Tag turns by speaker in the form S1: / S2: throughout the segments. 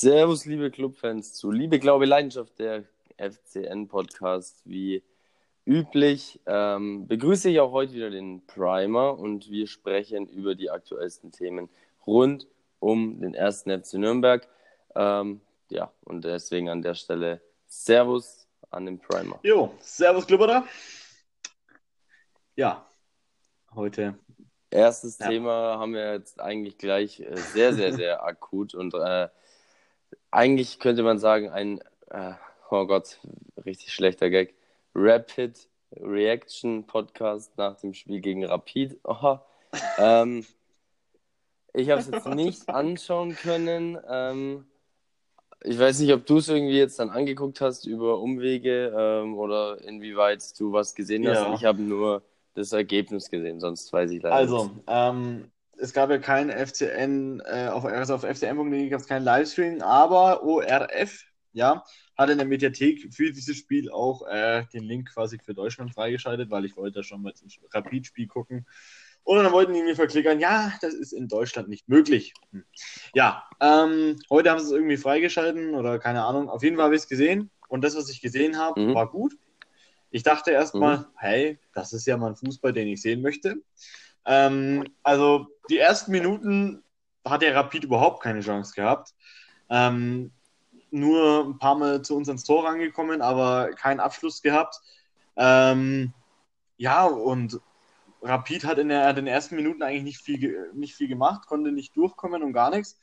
S1: Servus, liebe Clubfans, zu Liebe, Glaube, Leidenschaft, der FCN-Podcast. Wie üblich ähm, begrüße ich auch heute wieder den Primer und wir sprechen über die aktuellsten Themen rund um den ersten FC Nürnberg. Ähm, ja, und deswegen an der Stelle Servus an den Primer.
S2: Jo, Servus, Klubberer. Ja, heute
S1: Erstes ja. Thema haben wir jetzt eigentlich gleich äh, sehr, sehr, sehr akut und äh, eigentlich könnte man sagen, ein, äh, oh Gott, richtig schlechter Gag, Rapid Reaction Podcast nach dem Spiel gegen Rapid. Oh, ähm, ich habe es jetzt nicht anschauen können. Ähm, ich weiß nicht, ob du es irgendwie jetzt dann angeguckt hast über Umwege ähm, oder inwieweit du was gesehen hast. Ja. Ich habe nur das Ergebnis gesehen, sonst weiß ich leider
S2: also, nicht. Also, ähm, es gab ja kein FCN, äh, auf, also auf FCN.de gab es kein Livestream, aber ORF, ja, hat in der Mediathek für dieses Spiel auch äh, den Link quasi für Deutschland freigeschaltet, weil ich wollte da schon mal zum Rapid-Spiel gucken. Und dann wollten die mir verklickern, ja, das ist in Deutschland nicht möglich. Hm. Ja, ähm, heute haben sie es irgendwie freigeschalten oder keine Ahnung. Auf jeden Fall habe ich es gesehen und das, was ich gesehen habe, mhm. war gut. Ich dachte erstmal, mhm. hey, das ist ja mal ein Fußball, den ich sehen möchte. Ähm, also die ersten Minuten hat der Rapid überhaupt keine Chance gehabt. Ähm, nur ein paar Mal zu uns ins Tor rangekommen, aber keinen Abschluss gehabt. Ähm, ja, und Rapid hat in, der, in, den ersten Minuten eigentlich nicht viel, nicht viel gemacht, konnte nicht durchkommen und gar nichts.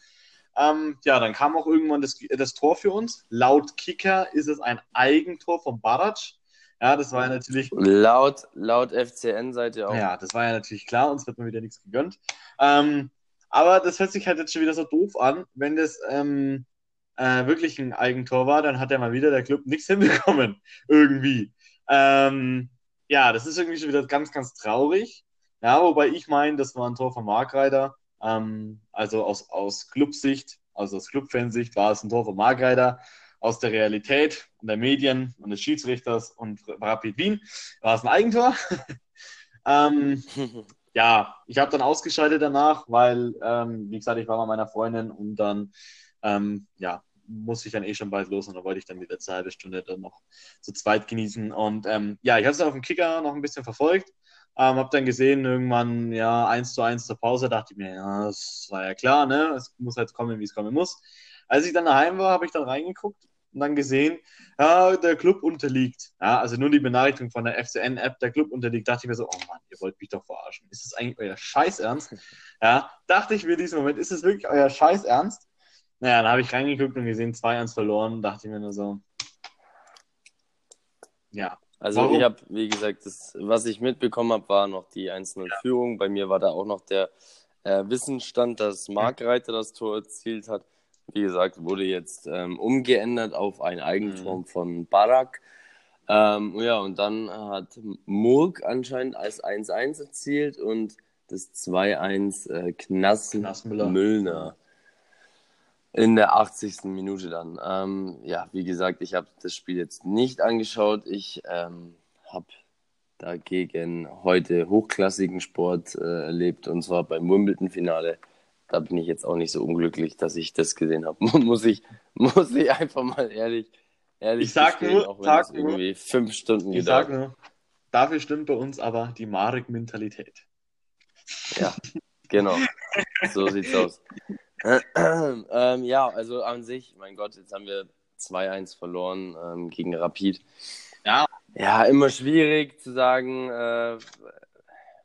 S2: Ähm, ja, dann kam auch irgendwann das, das Tor für uns. Laut Kicker ist es ein Eigentor von Barac. Ja, das war ja natürlich.
S1: Laut, laut FCN seid ihr auch.
S2: Ja, das war ja natürlich klar, uns wird mal wieder nichts gegönnt. Ähm, aber das hört sich halt jetzt schon wieder so doof an. Wenn das ähm, äh, wirklich ein Eigentor war, dann hat ja mal wieder der Club nichts hinbekommen. Irgendwie. Ähm, ja, das ist irgendwie schon wieder ganz, ganz traurig. Ja, wobei ich meine, das war ein Tor von Markreiter. Ähm, also aus, aus Clubsicht, also aus Clubfansicht war es ein Tor von Markreiter aus der Realität und der Medien und des Schiedsrichters und Rapid Wien war es ein Eigentor. ähm, ja, ich habe dann ausgeschaltet danach, weil, ähm, wie gesagt, ich war bei meiner Freundin und dann, ähm, ja, musste ich dann eh schon bald los und da wollte ich dann die letzte halbe Stunde dann noch zu zweit genießen. Und ähm, ja, ich habe es auf dem Kicker noch ein bisschen verfolgt. Ähm, habe dann gesehen, irgendwann, ja, 1 zu 1 zur Pause, dachte ich mir, ja, das war ja klar, ne? Es muss halt kommen, wie es kommen muss. Als ich dann daheim war, habe ich dann reingeguckt und dann gesehen, ja, der Club unterliegt. Ja, also nur die Benachrichtigung von der FCN-App, der Club unterliegt, dachte ich mir so, oh Mann, ihr wollt mich doch verarschen. Ist das eigentlich euer Scheißernst? Ja, dachte ich mir in diesem Moment, ist es wirklich euer Scheißernst? Naja, dann habe ich reingeguckt und gesehen, 2-1 verloren, dachte ich mir nur so,
S1: ja. Also Warum? ich habe, wie gesagt, das, was ich mitbekommen habe, war noch die 1-0-Führung. Ja. Bei mir war da auch noch der äh, Wissensstand, dass Mark Reiter das Tor erzielt hat. Wie gesagt, wurde jetzt ähm, umgeändert auf ein Eigentor mhm. von Barak. Ähm, ja, und dann hat Murk anscheinend als 1-1 erzielt und das 2-1 äh, Knassen Müllner in der 80. Minute dann. Ähm, ja, wie gesagt, ich habe das Spiel jetzt nicht angeschaut. Ich ähm, habe dagegen heute hochklassigen Sport äh, erlebt und zwar beim Wimbledon-Finale da bin ich jetzt auch nicht so unglücklich, dass ich das gesehen habe. muss, ich, muss ich einfach mal ehrlich, ehrlich
S2: ich sag gestehen, nur,
S1: auch wenn
S2: sag
S1: es irgendwie fünf Stunden
S2: ich gedauert. sag nur, dafür stimmt bei uns aber die Marek-Mentalität.
S1: Ja, genau. so sieht's aus. ähm, ja, also an sich, mein Gott, jetzt haben wir 2-1 verloren ähm, gegen Rapid. Ja. Ja, immer schwierig zu sagen, äh,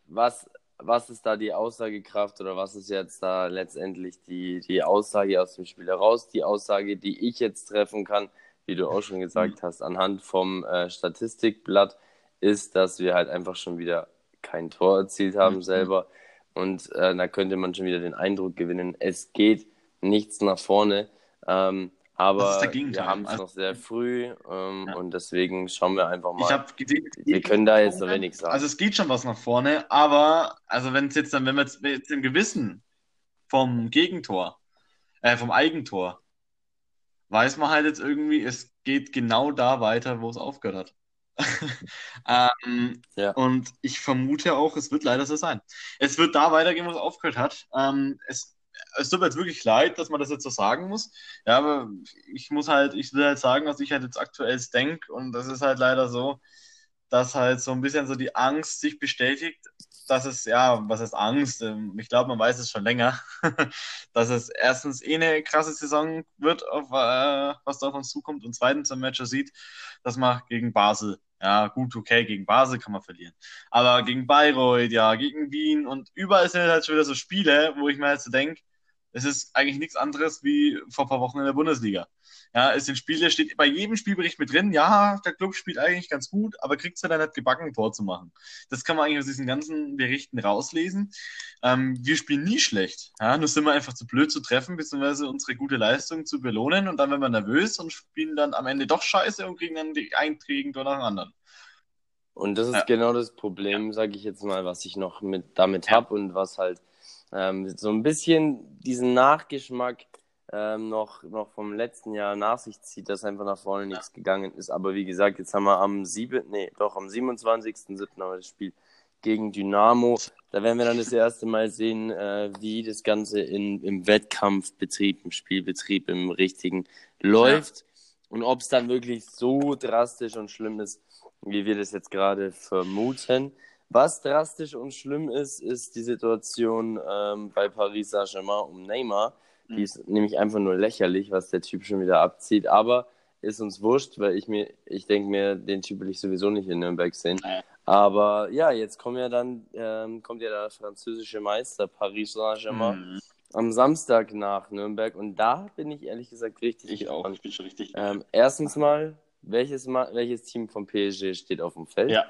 S1: was was ist da die Aussagekraft oder was ist jetzt da letztendlich die, die Aussage aus dem Spiel heraus? Die Aussage, die ich jetzt treffen kann, wie du auch schon gesagt mhm. hast, anhand vom äh, Statistikblatt, ist, dass wir halt einfach schon wieder kein Tor erzielt haben mhm. selber. Und äh, da könnte man schon wieder den Eindruck gewinnen, es geht nichts nach vorne. Ähm, aber wir haben es also, noch sehr früh ähm, ja. und deswegen schauen wir einfach mal.
S2: Ich habe gesehen,
S1: wir können da jetzt noch wenig sagen.
S2: Also es geht schon was nach vorne, aber also wenn es jetzt dann, wenn wir jetzt, jetzt im Gewissen vom Gegentor, äh, vom Eigentor, weiß man halt jetzt irgendwie, es geht genau da weiter, wo es aufgehört hat. ähm, ja. Und ich vermute auch, es wird leider so sein. Es wird da weitergehen, wo es aufgehört hat. Ähm, es es tut mir jetzt wirklich leid, dass man das jetzt so sagen muss. Ja, aber ich muss halt, ich will halt sagen, was ich halt jetzt aktuell denke. Und das ist halt leider so, dass halt so ein bisschen so die Angst sich bestätigt, dass es, ja, was heißt Angst? Ähm, ich glaube, man weiß es schon länger, dass es erstens eh eine krasse Saison wird, auf, äh, was da auf uns zukommt. Und zweitens, man schon sieht, dass man gegen Basel, ja, gut, okay, gegen Basel kann man verlieren. Aber gegen Bayreuth, ja, gegen Wien und überall sind halt schon wieder so Spiele, wo ich mir halt so denke, es ist eigentlich nichts anderes wie vor ein paar Wochen in der Bundesliga. Ja, es sind Spiele, steht bei jedem Spielbericht mit drin, ja, der Club spielt eigentlich ganz gut, aber kriegt es ja dann nicht gebacken, ein Tor zu machen. Das kann man eigentlich aus diesen ganzen Berichten rauslesen. Ähm, wir spielen nie schlecht. Ja, nur sind wir einfach zu blöd zu treffen, beziehungsweise unsere gute Leistung zu belohnen und dann werden wir nervös und spielen dann am Ende doch scheiße und kriegen dann die Einträgen nach dem anderen.
S1: Und das ist ja. genau das Problem, ja. sage ich jetzt mal, was ich noch mit damit ja. habe und was halt ähm, so ein bisschen diesen Nachgeschmack ähm, noch, noch vom letzten Jahr nach sich zieht, dass einfach nach vorne nichts gegangen ist. Aber wie gesagt, jetzt haben wir am 7., nee, doch am 27.07. haben wir das Spiel gegen Dynamo. Da werden wir dann das erste Mal sehen, äh, wie das Ganze in, im Wettkampfbetrieb, im Spielbetrieb, im richtigen läuft. Ja. Und ob es dann wirklich so drastisch und schlimm ist, wie wir das jetzt gerade vermuten. Was drastisch und schlimm ist, ist die Situation ähm, bei Paris Saint-Germain um Neymar. Die mhm. ist nämlich einfach nur lächerlich, was der Typ schon wieder abzieht. Aber ist uns wurscht, weil ich mir, ich denke mir, den Typ will ich sowieso nicht in Nürnberg sehen. Aber ja, jetzt kommt ja dann, ähm, kommt ja der französische Meister Paris Saint-Germain mhm. am Samstag nach Nürnberg und da bin ich ehrlich gesagt richtig.
S2: Ich gespannt. auch, ich bin schon richtig.
S1: Ähm, erstens mal, welches, welches Team vom PSG steht auf dem Feld?
S2: Ja.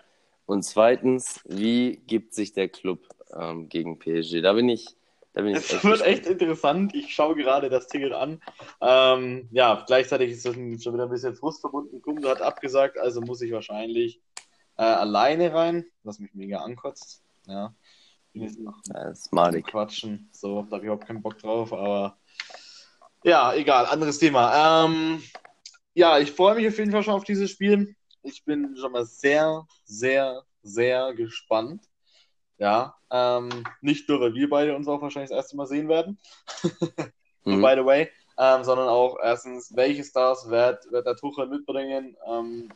S1: Und zweitens, wie gibt sich der Club ähm, gegen PSG? Da bin ich. Da bin
S2: es echt wird gespannt. echt interessant. Ich schaue gerade das Ticket an. Ähm, ja, gleichzeitig ist das schon wieder ein bisschen Frust verbunden. Kumpel hat abgesagt, also muss ich wahrscheinlich äh, alleine rein, was mich mega ankotzt. Ja.
S1: Bin jetzt noch das ist malig.
S2: Quatschen. So, da habe ich überhaupt keinen Bock drauf, aber ja, egal, anderes Thema. Ähm, ja, ich freue mich auf jeden Fall schon auf dieses Spiel. Ich bin schon mal sehr, sehr, sehr gespannt. Ja, ähm, nicht nur, weil wir beide uns auch wahrscheinlich das erste Mal sehen werden. mhm. By the way. Ähm, sondern auch erstens, welche Stars wird, wird der Tuchel mitbringen? Ähm,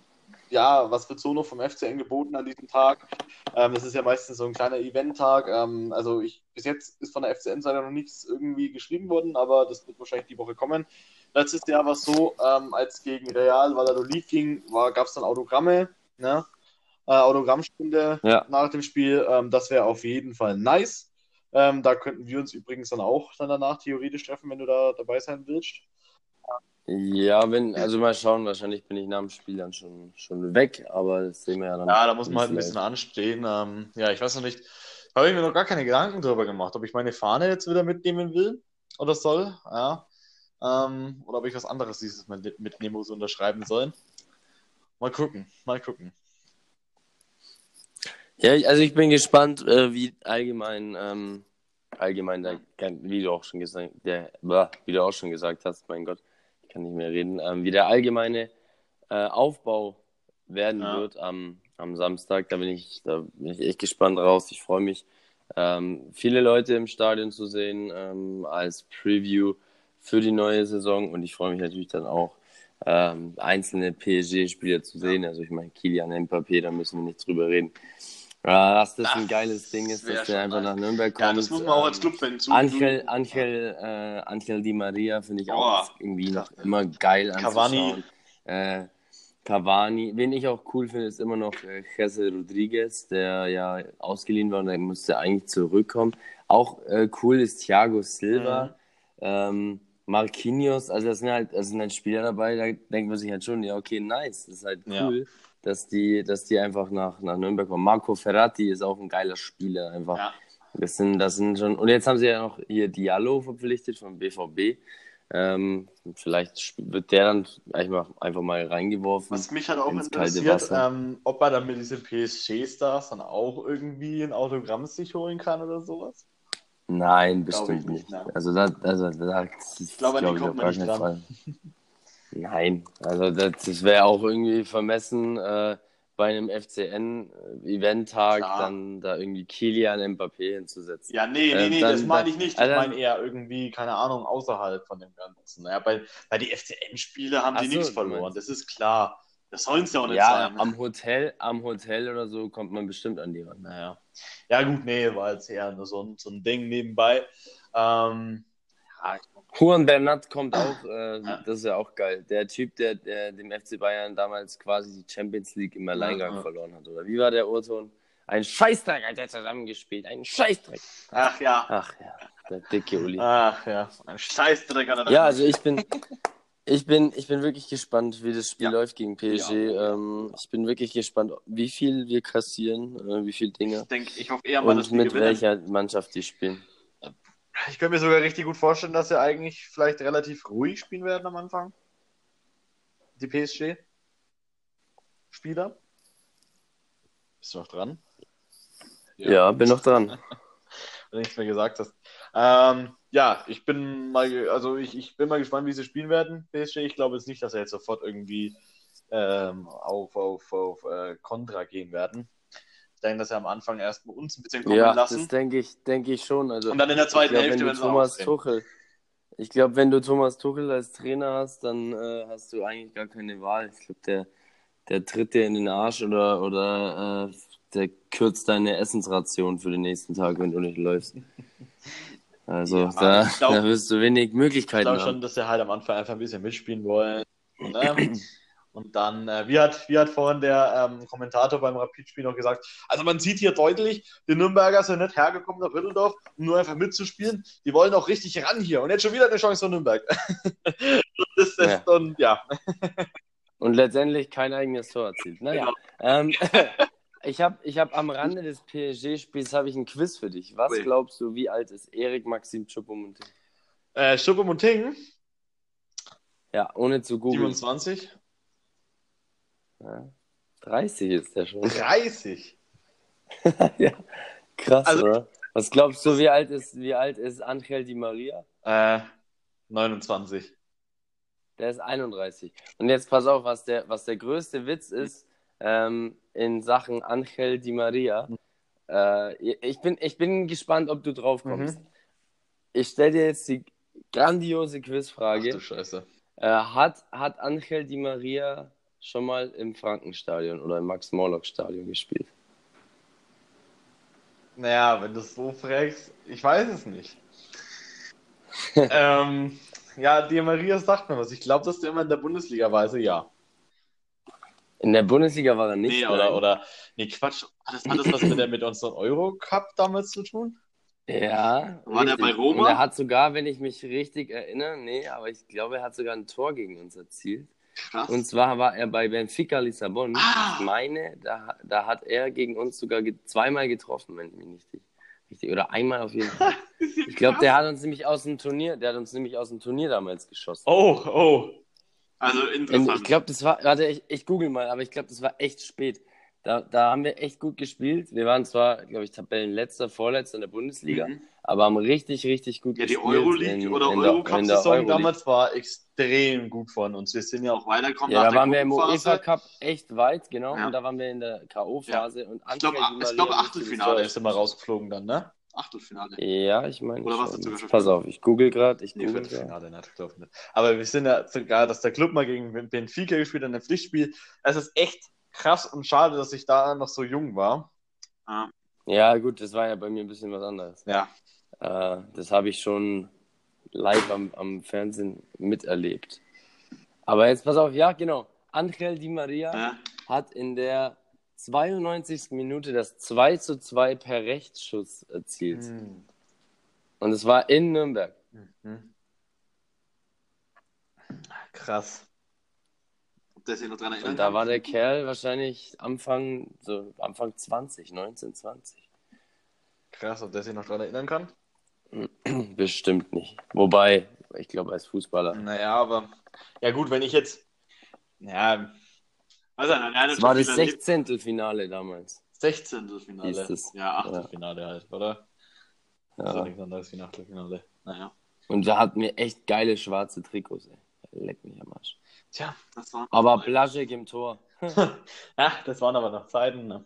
S2: ja, was wird so noch vom FCN geboten an diesem Tag? Ähm, das ist ja meistens so ein kleiner Event-Tag. Ähm, also ich, bis jetzt ist von der FCN-Seite noch nichts irgendwie geschrieben worden, aber das wird wahrscheinlich die Woche kommen. Letztes Jahr war es so, ähm, als gegen Real Valladolid ging, gab es dann Autogramme, ne? Äh, Autogrammstunde ja. nach dem Spiel. Ähm, das wäre auf jeden Fall nice. Ähm, da könnten wir uns übrigens dann auch dann danach theoretisch treffen, wenn du da dabei sein willst.
S1: Ja, wenn, also mal schauen, wahrscheinlich bin ich nach dem Spiel dann schon, schon weg, aber das sehen wir ja dann.
S2: Ja, da muss man halt ein bisschen anstehen. Ähm, ja, ich weiß noch nicht, habe ich mir noch gar keine Gedanken darüber gemacht, ob ich meine Fahne jetzt wieder mitnehmen will oder soll, ja. Ähm, oder ob ich was anderes dieses Mal mitnehmen muss, unterschreiben soll. Mal gucken, mal gucken.
S1: Ja, also ich bin gespannt, äh, wie allgemein, ähm, allgemein, wie du auch schon gesagt, der, wie du auch schon gesagt hast, mein Gott, kann nicht mehr reden, ähm, wie der allgemeine äh, Aufbau werden ja. wird am, am Samstag. Da bin ich, da bin ich echt gespannt raus. Ich freue mich, ähm, viele Leute im Stadion zu sehen ähm, als Preview für die neue Saison und ich freue mich natürlich dann auch, ähm, einzelne PSG-Spieler zu sehen. Also ich meine, Kilian Mbappé, da müssen wir nicht drüber reden. Ja, dass das, das ein geiles Ding ist, dass der einfach nach Nürnberg kommt. Ja,
S2: das muss man auch als Clubfan
S1: zu. Angel, Angel, äh, Angel Di Maria finde ich auch irgendwie noch immer geil
S2: anzuschauen.
S1: Cavani. Äh, Cavani. Wen ich auch cool finde, ist immer noch äh, Jesse Rodriguez, der ja ausgeliehen war und der musste eigentlich zurückkommen. Auch äh, cool ist Thiago Silva, mhm. ähm, Marquinhos. Also das sind halt, das sind halt Spieler dabei, da denkt man sich halt schon, ja okay, nice, das ist halt cool. Ja dass die, dass die einfach nach, nach Nürnberg kommen. Marco Ferrati ist auch ein geiler Spieler, einfach. Ja. Das sind, das sind schon. Und jetzt haben sie ja noch hier Diallo verpflichtet vom BVB. Ähm, vielleicht wird der dann einfach, einfach mal reingeworfen.
S2: Was mich halt auch interessiert, ähm, ob er dann mit diesen PSG-Stars dann auch irgendwie ein Autogramm sich holen kann oder sowas.
S1: Nein, bestimmt nicht. nicht.
S2: Ne?
S1: Also da, also da,
S2: ich glaube, glaub, ich kommt man nicht dran. Fall.
S1: Nein, also das, das wäre auch irgendwie vermessen, äh, bei einem FCN-Event-Tag dann da irgendwie Kilian Mbappé hinzusetzen.
S2: Ja, nee, nee,
S1: Ähm,
S2: nee,
S1: dann-
S2: das meine ich nicht. Ich
S1: dann-
S2: meine eher irgendwie, keine Ahnung, außerhalb von dem Ganzen. Naja, bei, bei die FCN-Spiele haben
S1: Ach
S2: die
S1: so,
S2: nichts verloren, das ist klar. Das sollen es ja auch nicht
S1: Ja,
S2: sein.
S1: am Hotel, am Hotel oder so kommt man bestimmt an die ran.
S2: Naja. Ja, gut, nee, war jetzt eher nur so ein, so ein Ding nebenbei. Ähm, ja,
S1: Juan Bernat kommt auch, äh,
S2: Ja.
S1: das ist ja auch geil. Der Typ, der, der dem FC Bayern damals quasi die Champions League im Alleingang
S2: ja.
S1: verloren hat. Oder wie war der Urton? Ein Scheißdreck hat er zusammengespielt. Ein Scheißdreck.
S2: ach ja.
S1: Ach ja, der dicke Uli.
S2: Ach ja, ein Scheißdreck hat er
S1: Ja, also ich bin, ich bin, ich bin wirklich gespannt, wie das Spiel
S2: Ja.
S1: läuft gegen PSG.
S2: Ja.
S1: Ähm, ich bin wirklich gespannt, wie viel wir kassieren, äh, wie viele Dinge
S2: Ich denke, ich hoffe eher mal, dass
S1: und
S2: wir
S1: mit
S2: gewinnen.
S1: welcher Mannschaft die spielen.
S2: Ich könnte mir sogar richtig gut vorstellen, dass sie eigentlich vielleicht relativ ruhig spielen werden am Anfang. Die PSG-Spieler. Bist du noch dran?
S1: Ja, bin noch dran.
S2: Wenn du nichts mehr gesagt hast. Ähm, ja, ich bin mal, also ich, ich bin mal gespannt, wie sie spielen werden, PSG. Ich glaube jetzt nicht, dass sie jetzt sofort irgendwie ähm, auf, auf, auf äh, Kontra gehen werden. Ich denke, dass sie am Anfang erstmal uns ein bisschen kommen
S1: Ja,
S2: lassen.
S1: das denke ich, denke ich schon. Also
S2: und dann in der
S1: ich
S2: zweiten
S1: glaub,
S2: Hälfte,
S1: wenn
S2: wenn
S1: Thomas. Tuchel, ich glaube, wenn du Thomas Tuchel als Trainer hast, dann äh, hast du eigentlich gar keine Wahl. Ich glaube, der, der tritt dir in den Arsch oder, oder äh, der kürzt deine Essensration für den nächsten Tag, wenn du nicht läufst. Also
S2: Ja,
S1: da,
S2: ich glaub-
S1: da wirst du wenig
S2: Ich
S1: Möglichkeiten
S2: glaube
S1: haben.
S2: schon, dass sie halt am Anfang einfach ein bisschen mitspielen wollen. Ne? Und dann, äh, wie, hat, wie hat vorhin der ähm, Kommentator beim Rapid-Spiel noch gesagt, also man sieht hier deutlich, die Nürnberger sind nicht hergekommen nach Rütteldorf, um nur einfach mitzuspielen. Die wollen auch richtig ran hier. Und jetzt schon wieder eine Chance von Nürnberg. das ist
S1: Ja.
S2: dann, ja.
S1: Und letztendlich kein eigenes Tor erzielt. Naja, ähm, ich habe ich hab am Rande des PSG-Spiels habe ich ein Quiz für dich. Was glaubst du, wie alt ist Erik Maxim Choupo-Moting?
S2: Äh, Schuppe Monting,
S1: Ja, ohne zu googeln.
S2: 27,
S1: Ja, 30 ist der schon.
S2: 30.
S1: ja, krass,
S2: Also-
S1: oder? Was glaubst du, wie alt ist, wie alt ist Angel Di Maria?
S2: Äh, 29.
S1: Der ist 31. Und jetzt pass auf, was der, was der größte Witz ist ähm, in Sachen Angel Di Maria. Äh, ich, bin, ich bin gespannt, ob du drauf kommst.
S2: Mhm.
S1: Ich stelle dir jetzt die grandiose
S2: Ach
S1: Quizfrage.
S2: du Scheiße.
S1: Äh, hat, hat Angel Di Maria schon mal im Frankenstadion oder im Max-Morlock-Stadion gespielt?
S2: Naja, wenn du es so fragst, ich weiß es nicht. ähm, ja, die Maria sagt mir was. Ich glaube, dass der immer in der Bundesliga war, also ja.
S1: In der Bundesliga war er nicht.
S2: Nee, oder, oder, nee, Quatsch. Hat das, hat das was mit, der, mit unserem Euro-Cup damals zu tun?
S1: Ja.
S2: War der bei
S1: richtig.
S2: Roma?
S1: Und er hat sogar, wenn ich mich richtig erinnere, nee, aber ich glaube, er hat sogar ein Tor gegen uns erzielt.
S2: Krass.
S1: Und zwar war er bei Benfica Lissabon.
S2: Ah.
S1: Ich meine, da, da hat er gegen uns sogar ge zweimal getroffen, wenn ich mich nicht richtig. Oder einmal auf jeden Fall. Ich glaube, der hat uns nämlich aus dem Turnier, der hat uns nämlich aus dem Turnier damals geschossen.
S2: Oh, oh. Also
S1: In,
S2: interessant.
S1: ich glaube, das war, warte, ich, ich google mal, aber ich glaube, das war echt spät. Da, da haben wir echt gut gespielt. Wir waren zwar, glaube ich, Tabellenletzter, Vorletzter in der Bundesliga,
S2: Mhm.
S1: aber haben richtig, richtig gut
S2: Ja, die
S1: gespielt.
S2: Euroleague
S1: in-
S2: oder
S1: in der- in der
S2: Eurocup-Saison
S1: Euroleague.
S2: damals war extrem gut von uns. Wir sind ja auch weitergekommen
S1: Ja, da waren wir im. UEFA Cup echt weit, genau.
S2: Ja.
S1: Und da waren wir in der K.O.-Phase. und
S2: Ich glaube,
S1: Maria
S2: Achtelfinale ist immer rausgeflogen dann, ne? Achtelfinale.
S1: Ja, ich meine.
S2: Oder jetzt sogar schon
S1: Pass auf, ich google gerade. Ich
S2: Nee,
S1: google.
S2: Viertelfinale nicht, nicht. Aber wir sind ja sogar, dass der Club mal gegen Benfica gespielt hat, in einem Pflichtspiel. Es ist echt krass und schade, dass ich da noch so jung war.
S1: Ja, gut, das war ja bei mir ein bisschen was anderes.
S2: Ja.
S1: Äh, das habe ich schon live am, am Fernsehen miterlebt. Aber jetzt pass auf, ja, genau. Angel Di Maria
S2: Ja.
S1: hat in der 92. Minute das 2 zu 2 per Rechtsschuss erzielt.
S2: Hm.
S1: Und es war in Nürnberg.
S2: Mhm. Krass. Ob der sich noch dran erinnert?
S1: Und da war der Kerl wahrscheinlich Anfang, so Anfang 20, 19, 20.
S2: Krass, ob der sich noch dran erinnern kann?
S1: Bestimmt nicht. Wobei, ich glaube, als Fußballer.
S2: Naja, aber. Ja, gut, wenn ich jetzt. Ja. Was hat
S1: Es
S2: schon
S1: war das
S2: viel erlebt.
S1: 16. Finale damals.
S2: 16. Finale.
S1: Hieß es.
S2: Ja, Achtelfinale halt, oder? Das ist ja
S1: Ja.
S2: nichts anderes wie ein Achtelfinale. Naja.
S1: Und da hatten wir echt geile schwarze Trikots, ey. Leck mich am Arsch.
S2: Tja, das war.
S1: Aber Blaschek im Tor.
S2: ja, das waren aber noch Zeiten. Ne?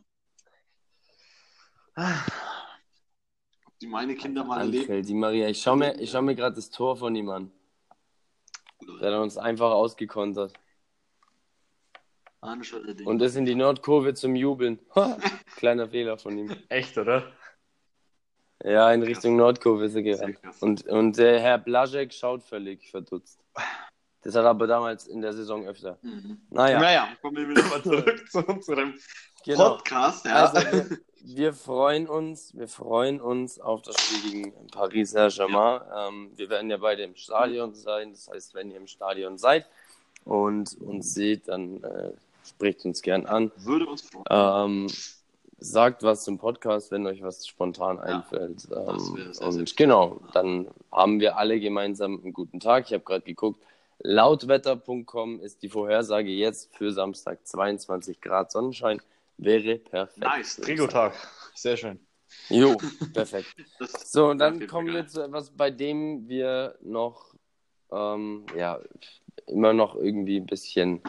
S2: Die meine Kinder mal erleben.
S1: Die Maria, ich schaue mir, schau mir gerade das Tor von ihm an. Der hat uns einfach ausgekontert. Und das in die Nordkurve zum Jubeln. Kleiner Fehler von ihm.
S2: Echt, oder?
S1: Ja, in Richtung Nordkurve ist er gerannt. Und, und der Herr Blaschek schaut völlig verdutzt. Das hat er aber damals in der Saison öfter. Mhm. Naja.
S2: Naja, kommen wir wieder mal zurück zu unserem genau. Podcast. Ja.
S1: Also, wir, wir, freuen uns, wir freuen uns auf das Spiel gegen Paris Saint-Germain. Ja. Ähm, wir werden ja beide im Stadion sein. Das heißt, wenn ihr im Stadion seid und uns seht, dann äh, spricht uns gern an.
S2: Würde uns freuen.
S1: Ähm, sagt was zum Podcast, wenn euch was spontan ja, einfällt. Ähm, und genau, dann haben wir alle gemeinsam einen guten Tag. Ich habe gerade geguckt, lautwetter.com ist die Vorhersage jetzt für Samstag 22 Grad Sonnenschein. Wäre perfekt.
S2: Nice, Trigotag. Sehr schön.
S1: Jo, perfekt. so, und dann kommen wir zu etwas, bei dem wir noch, ähm, ja, immer noch irgendwie ein bisschen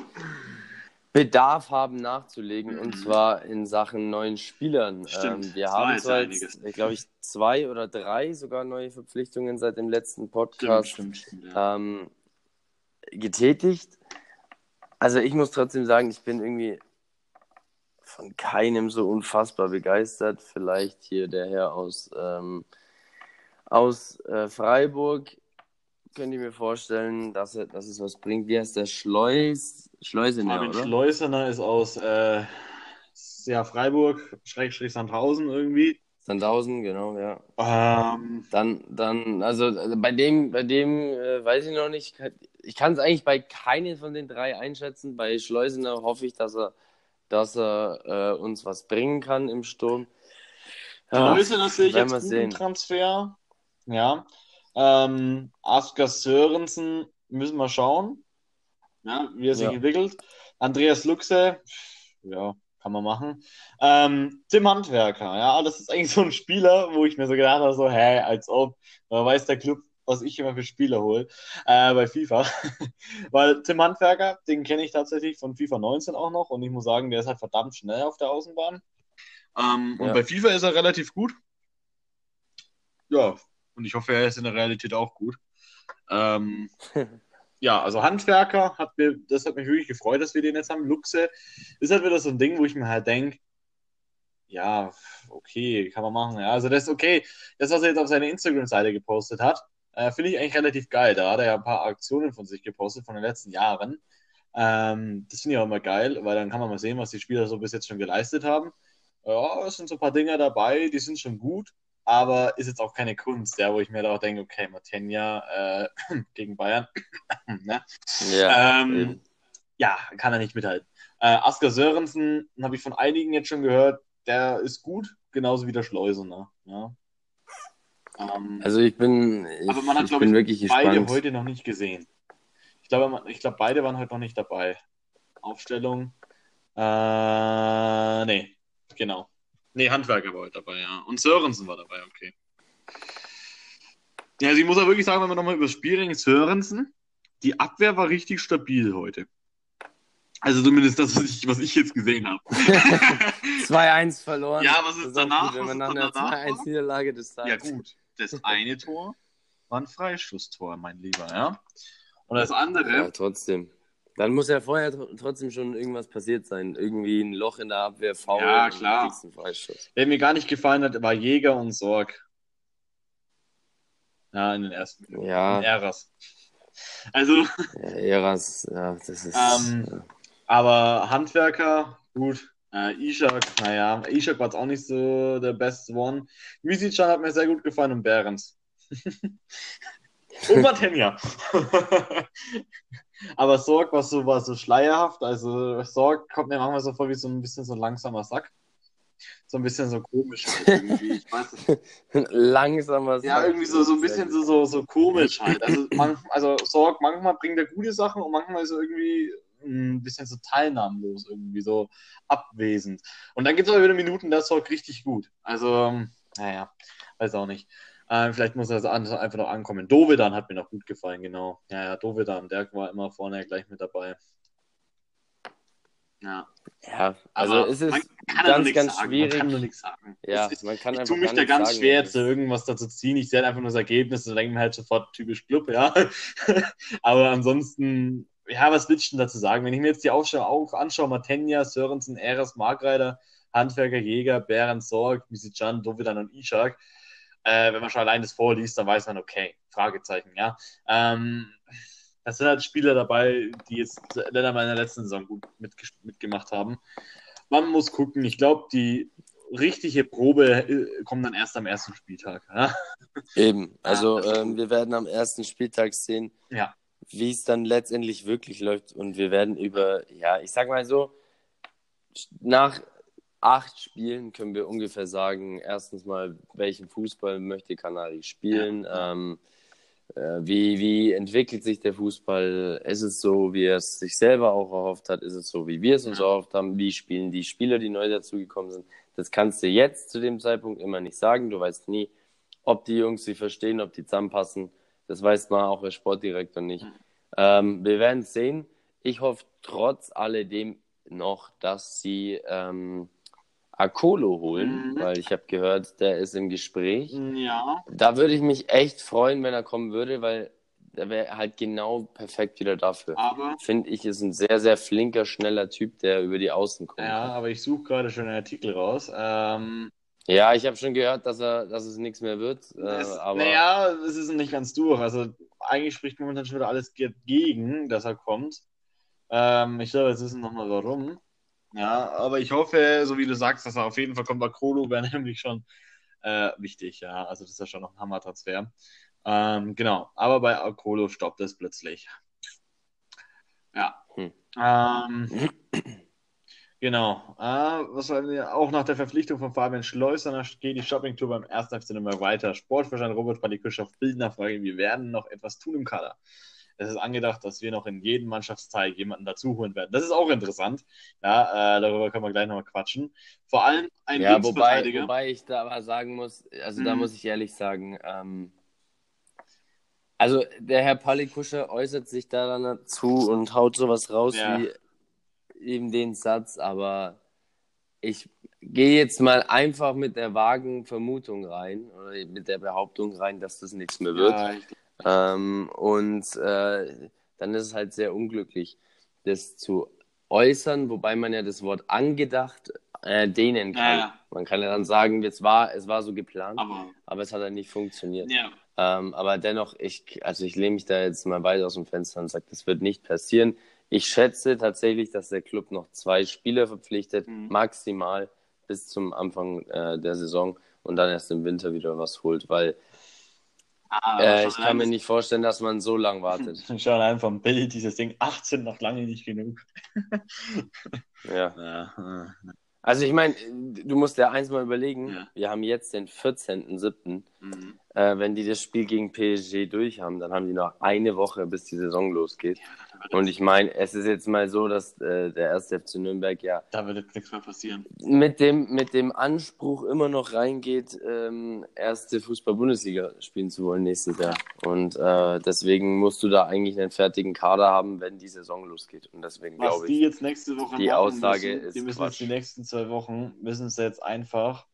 S1: Bedarf haben nachzulegen und zwar in Sachen neuen Spielern.
S2: Stimmt,
S1: ähm, wir haben zwar jetzt, glaube ich, zwei oder drei sogar neue Verpflichtungen seit dem letzten Podcast
S2: stimmt, stimmt, stimmt, ja.
S1: ähm, getätigt. Also ich muss trotzdem sagen, ich bin irgendwie von keinem so unfassbar begeistert. Vielleicht hier der Herr aus, ähm, aus äh, Freiburg, könnte ich mir vorstellen, dass, er, dass es was bringt. Wie heißt der Schleus? Schleusener, Fabian oder?
S2: Schleusener ist aus äh, ja, Freiburg, Schrägstrich Sandhausen irgendwie.
S1: Sandhausen, genau, ja.
S2: Ähm,
S1: dann, dann, also, also bei dem, bei dem äh, weiß ich noch nicht. Ich kann es eigentlich bei keinen von den drei einschätzen. Bei Schleusener hoffe ich, dass er, dass er äh, uns was bringen kann im Sturm.
S2: Ja, Schleusener sehe ich jetzt guten Transfer. Ja. Ähm, Asker Sörensen müssen wir schauen, ja, wie er sich ja. entwickelt. Andreas Luxe, ja, kann man machen. Ähm, Tim Handwerker, ja, das ist eigentlich so ein Spieler, wo ich mir so gedacht habe, so, hä, als ob, weiß der Club, was ich immer für Spieler hole äh, bei FIFA. Weil Tim Handwerker, den kenne ich tatsächlich von FIFA 19 auch noch und ich muss sagen, der ist halt verdammt schnell auf der Außenbahn. Ähm, ja. Und bei FIFA ist er relativ gut. Ja, und ich hoffe, er ist in der Realität auch gut. Ähm, ja, also Handwerker hat mir, das hat mich wirklich gefreut, dass wir den jetzt haben. Luxe ist halt wieder so ein Ding, wo ich mir halt denke, ja, okay, kann man machen. Ja, also das ist okay. Das, was er jetzt auf seiner Instagram-Seite gepostet hat, äh, finde ich eigentlich relativ geil. Da hat er ja ein paar Aktionen von sich gepostet von den letzten Jahren. Ähm, das finde ich auch immer geil, weil dann kann man mal sehen, was die Spieler so bis jetzt schon geleistet haben. Ja, es sind so ein paar Dinge dabei, die sind schon gut aber ist jetzt auch keine Kunst, ja, wo ich mir da auch denke, okay, Matenja äh, gegen Bayern, ne? ja, ähm, ja, kann er nicht mithalten. Äh, Asker Sörensen habe ich von einigen jetzt schon gehört, der ist gut, genauso wie der Schleusener. Ja.
S1: Ähm, also ich bin, ich,
S2: aber man hat,
S1: ich bin
S2: ich,
S1: wirklich
S2: beide
S1: gespannt.
S2: heute noch nicht gesehen. Ich glaube, ich glaube, beide waren heute noch nicht dabei. Aufstellung. Äh, nee, genau. Nee, Handwerker war heute dabei, ja. Und Sörensen war dabei, okay. Ja, also ich muss auch wirklich sagen, wenn wir nochmal über das Spiel reden, Sörensen, die Abwehr war richtig stabil heute. Also zumindest das, was ich, was ich jetzt gesehen habe.
S1: 2-1 verloren.
S2: Ja, was ist danach?
S1: Gut, wenn man nach einer 2-1-Niederlage des
S2: Tages. Ja, gut. Das eine Tor war ein Freistoßtor, mein Lieber, ja. Und das andere. Ja,
S1: trotzdem. Dann muss ja vorher trotzdem schon irgendwas passiert sein. Irgendwie ein Loch in der Abwehr, faul.
S2: Ja, klar. Wer mir gar nicht gefallen hat, war Jäger und Sorg. Ja, in den ersten
S1: Minuten. Ja.
S2: In Eras. Also.
S1: Ja, Eras, ja, das ist.
S2: Ähm, ja. Aber Handwerker, gut. Äh, Ishak, naja, Ishak war jetzt auch nicht so der best one. Misicjan hat mir sehr gut gefallen und Behrens. und Matenja. Aber Sorg war so, war so schleierhaft. Also Sorg kommt mir manchmal so vor wie so ein bisschen so ein langsamer Sack. So ein bisschen so komisch halt irgendwie. Ich weiß nicht.
S1: langsamer Sack.
S2: Ja, irgendwie so, so ein bisschen so, so, so komisch halt. Also, man, also Sorg, manchmal bringt er gute Sachen und manchmal ist er irgendwie ein bisschen so teilnahmlos, irgendwie so abwesend. Und dann gibt es aber wieder Minuten, da ist Sorg richtig gut. Also, naja, weiß auch nicht. Ähm, vielleicht muss er einfach noch ankommen. Dovedan hat mir noch gut gefallen, genau. Ja, ja, Dovedan, der war immer vorne gleich mit dabei. Ja.
S1: Ja, also
S2: Aber
S1: es ist
S2: man kann
S1: ganz,
S2: nur
S1: ganz
S2: sagen.
S1: schwierig.
S2: Man kann nur nichts sagen.
S1: Ja,
S2: ist,
S1: man kann
S2: ich tue mich da ganz
S1: sagen,
S2: schwer,
S1: das
S2: zu
S1: ist-
S2: irgendwas dazu ziehen. Ich sehe halt einfach nur das Ergebnis und denke mir halt sofort typisch Club, ja. Aber ansonsten, ja, was willst du denn dazu sagen? Wenn ich mir jetzt die Aufstellung auch anschaue, Matenja, Sörensen, Eres, Markreiter, Handwerker, Jäger, Bären, Sorg, Misican, Dovidan und Ishak, äh, wenn man schon allein das vorliest, dann weiß man, okay, Fragezeichen, ja. Ähm, das sind halt Spieler dabei, die jetzt leider mal in der letzten Saison gut mitges- mitgemacht haben. Man muss gucken. Ich glaube, die richtige Probe äh, kommt dann erst am ersten Spieltag. Ja?
S1: Eben. Also
S2: ist
S1: ähm, wir werden am ersten Spieltag sehen,
S2: Ja.
S1: Wie es dann letztendlich wirklich läuft. Und wir werden über, ja, ich sag mal so, nach acht Spielen können wir ungefähr sagen, erstens mal, welchen Fußball möchte Kanari spielen,
S2: Ja.
S1: ähm, äh, wie, wie entwickelt sich der Fußball, ist es so, wie er es sich selber auch erhofft hat, ist es so, wie wir es uns
S2: Ja.
S1: erhofft haben, wie spielen die Spieler, die neu dazugekommen sind. Das kannst du jetzt zu dem Zeitpunkt immer nicht sagen, du weißt nie, ob die Jungs sich verstehen, ob die zusammenpassen. Das weiß man auch als Sportdirektor nicht.
S2: Mhm.
S1: Ähm, wir werden es sehen. Ich hoffe trotz alledem noch, dass sie ähm, Akolo holen,
S2: Mhm.
S1: weil ich habe gehört, der ist im Gespräch.
S2: Ja.
S1: Da würde ich mich echt freuen, wenn er kommen würde, weil der wäre halt genau perfekt wieder dafür.
S2: Aber,
S1: Finde ich, ist ein sehr, sehr flinker, schneller Typ, der über die Außen kommt.
S2: ja, aber ich suche gerade schon einen Artikel raus. Ähm,
S1: Ja, ich habe schon gehört, dass er, dass es nichts mehr wird. Äh,
S2: es,
S1: aber
S2: naja, es ist nicht ganz durch. Also eigentlich spricht momentan schon wieder alles dagegen, dass er kommt. Ähm, ich glaube, jetzt wissen wir nochmal warum. Ja, aber ich hoffe, so wie du sagst, dass er auf jeden Fall kommt. Akolo wäre nämlich schon äh, wichtig, ja. Also das ist ja schon noch ein Hammer-Transfer. Ähm, genau, aber bei Akolo stoppt es plötzlich. Ja.
S1: Hm.
S2: Ähm, genau. Äh, was wollen wir? Auch nach der Verpflichtung von Fabian Schleusner geht die Shoppingtour beim 1. FC Nürnberg weiter. Sportvorstand Robert Palikischow Bildner frage, wir werden noch etwas tun im Kader. Es ist angedacht, dass wir noch in jedem Mannschaftsteil jemanden dazu holen werden. Das ist auch interessant. Ja, äh, darüber können wir gleich nochmal quatschen. Vor allem ein
S1: Ja, wobei, wobei ich da aber sagen muss, also da
S2: Mhm.
S1: muss ich ehrlich sagen, ähm, also der Herr Palikuscher äußert sich da dann dazu und haut sowas raus
S2: Ja.
S1: wie eben den Satz, aber ich gehe jetzt mal einfach mit der vagen Vermutung rein oder mit der Behauptung rein, dass das nichts mehr wird.
S2: Ja,
S1: Ähm, und äh, dann ist es halt sehr unglücklich, das zu äußern, wobei man ja das Wort angedacht äh, dehnen kann.
S2: Ja.
S1: Man kann ja dann sagen, es war, es war so geplant, aber,
S2: aber
S1: es hat halt nicht funktioniert.
S2: ja.
S1: Ähm, aber dennoch, ich, also ich lehne mich da jetzt mal weit aus dem Fenster und sage, das wird nicht passieren. Ich schätze tatsächlich, dass der Club noch zwei Spieler verpflichtet,
S2: Mhm.
S1: maximal bis zum Anfang äh, der Saison und dann erst im Winter wieder was holt, weil
S2: Ah,
S1: äh, ich kann mir nicht vorstellen, dass man so lang wartet.
S2: Schon allein vom Bild dieses Ding 18 noch lange nicht genug.
S1: ja.
S2: Ja,
S1: Also ich meine, du musst ja eins mal überlegen,
S2: Ja.
S1: wir haben jetzt den 14.07.
S2: mhm.
S1: Äh, wenn die das Spiel gegen PSG durch haben, dann haben die noch eine Woche, bis die Saison losgeht. Und ich meine, es ist jetzt mal so, dass äh, der erste FC Nürnberg ja
S2: da wird jetzt nichts mehr passieren.
S1: mit dem, mit dem Anspruch immer noch reingeht, ähm, erste Fußball-Bundesliga spielen zu wollen nächstes Jahr. Und äh, deswegen musst du da eigentlich einen fertigen Kader haben, wenn die Saison losgeht. Und deswegen glaube
S2: die
S1: ich,
S2: jetzt nächste Woche
S1: die Aussage
S2: müssen,
S1: ist
S2: die müssen
S1: Quatsch.
S2: jetzt die nächsten zwei Wochen, müssen sie jetzt einfach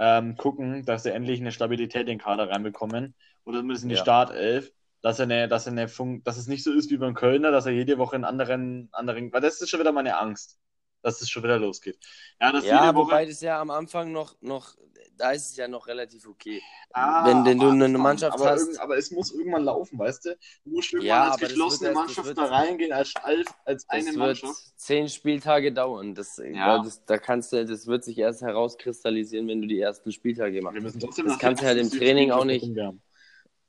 S2: ähm, gucken, dass sie endlich eine Stabilität in den Kader reinbekommen. Oder zumindest in die
S1: Ja.
S2: Startelf. Dass, er eine, dass, er eine Fun dass es nicht so ist wie beim Kölner, dass er jede Woche einen anderen, anderen. Weil das ist schon wieder meine Angst, dass es schon wieder losgeht. Ja, dass
S1: ja, wobei das ja am Anfang noch, noch, da ist es ja noch relativ okay.
S2: Ah,
S1: wenn- wenn du eine
S2: Anfang.
S1: Mannschaft
S2: aber
S1: hast-
S2: Aber es muss irgendwann laufen, weißt du? Du musst irgendwann
S1: Ja,
S2: als
S1: das
S2: geschlossene
S1: das
S2: Mannschaft
S1: wird-
S2: da reingehen, als, als, als
S1: Das
S2: eine
S1: wird
S2: Mannschaft.
S1: zehn Spieltage dauern. Das,
S2: Ja.
S1: das, da kannst du, das wird sich erst herauskristallisieren, wenn du die ersten Spieltage machst.
S2: Wir müssen trotzdem
S1: Das kannst du halt im Training auch nicht-
S2: haben.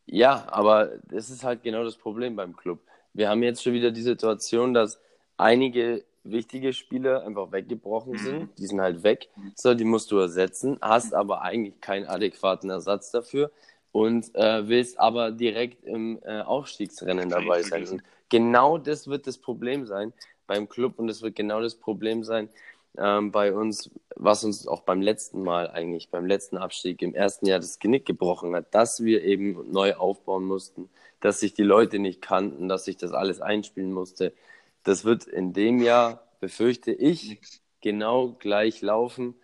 S1: Ja, aber das ist halt genau das Problem beim Club. Wir haben jetzt schon wieder die Situation, dass einige wichtige Spieler einfach weggebrochen
S2: Mhm.
S1: sind. Die sind halt weg. So, die musst du ersetzen, hast aber eigentlich keinen adäquaten Ersatz dafür und äh, willst aber direkt im äh, Aufstiegsrennen dabei sein. Und genau das wird das Problem sein beim Club und das wird genau das Problem sein ähm, bei uns, was uns auch beim letzten Mal eigentlich, beim letzten Abstieg im ersten Jahr das Genick gebrochen hat, dass wir eben neu aufbauen mussten, dass sich die Leute nicht kannten, dass sich das alles einspielen musste. Das wird in dem Jahr befürchte ich, genau gleich laufen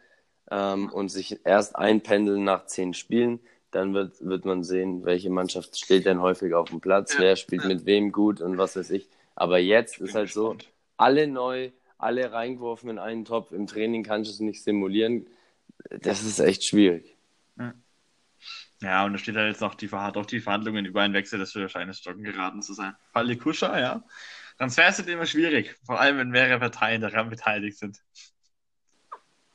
S1: ähm, und sich erst einpendeln nach zehn Spielen. Dann wird, wird man sehen, welche Mannschaft steht denn häufig auf dem Platz, ja. wer spielt mit wem gut und was weiß ich. Aber jetzt ist halt gespannt. so, alle neu, alle reingeworfen in einen Topf. Im Training kannst du es nicht simulieren. Das ist echt schwierig.
S2: Ja, und da steht halt jetzt noch die, hat auch die Verhandlungen über einen Wechsel des Scheines Stocken geraten zu sein. Falle Kuscher, ja. Transfers sind immer schwierig, vor allem wenn mehrere Parteien daran beteiligt sind.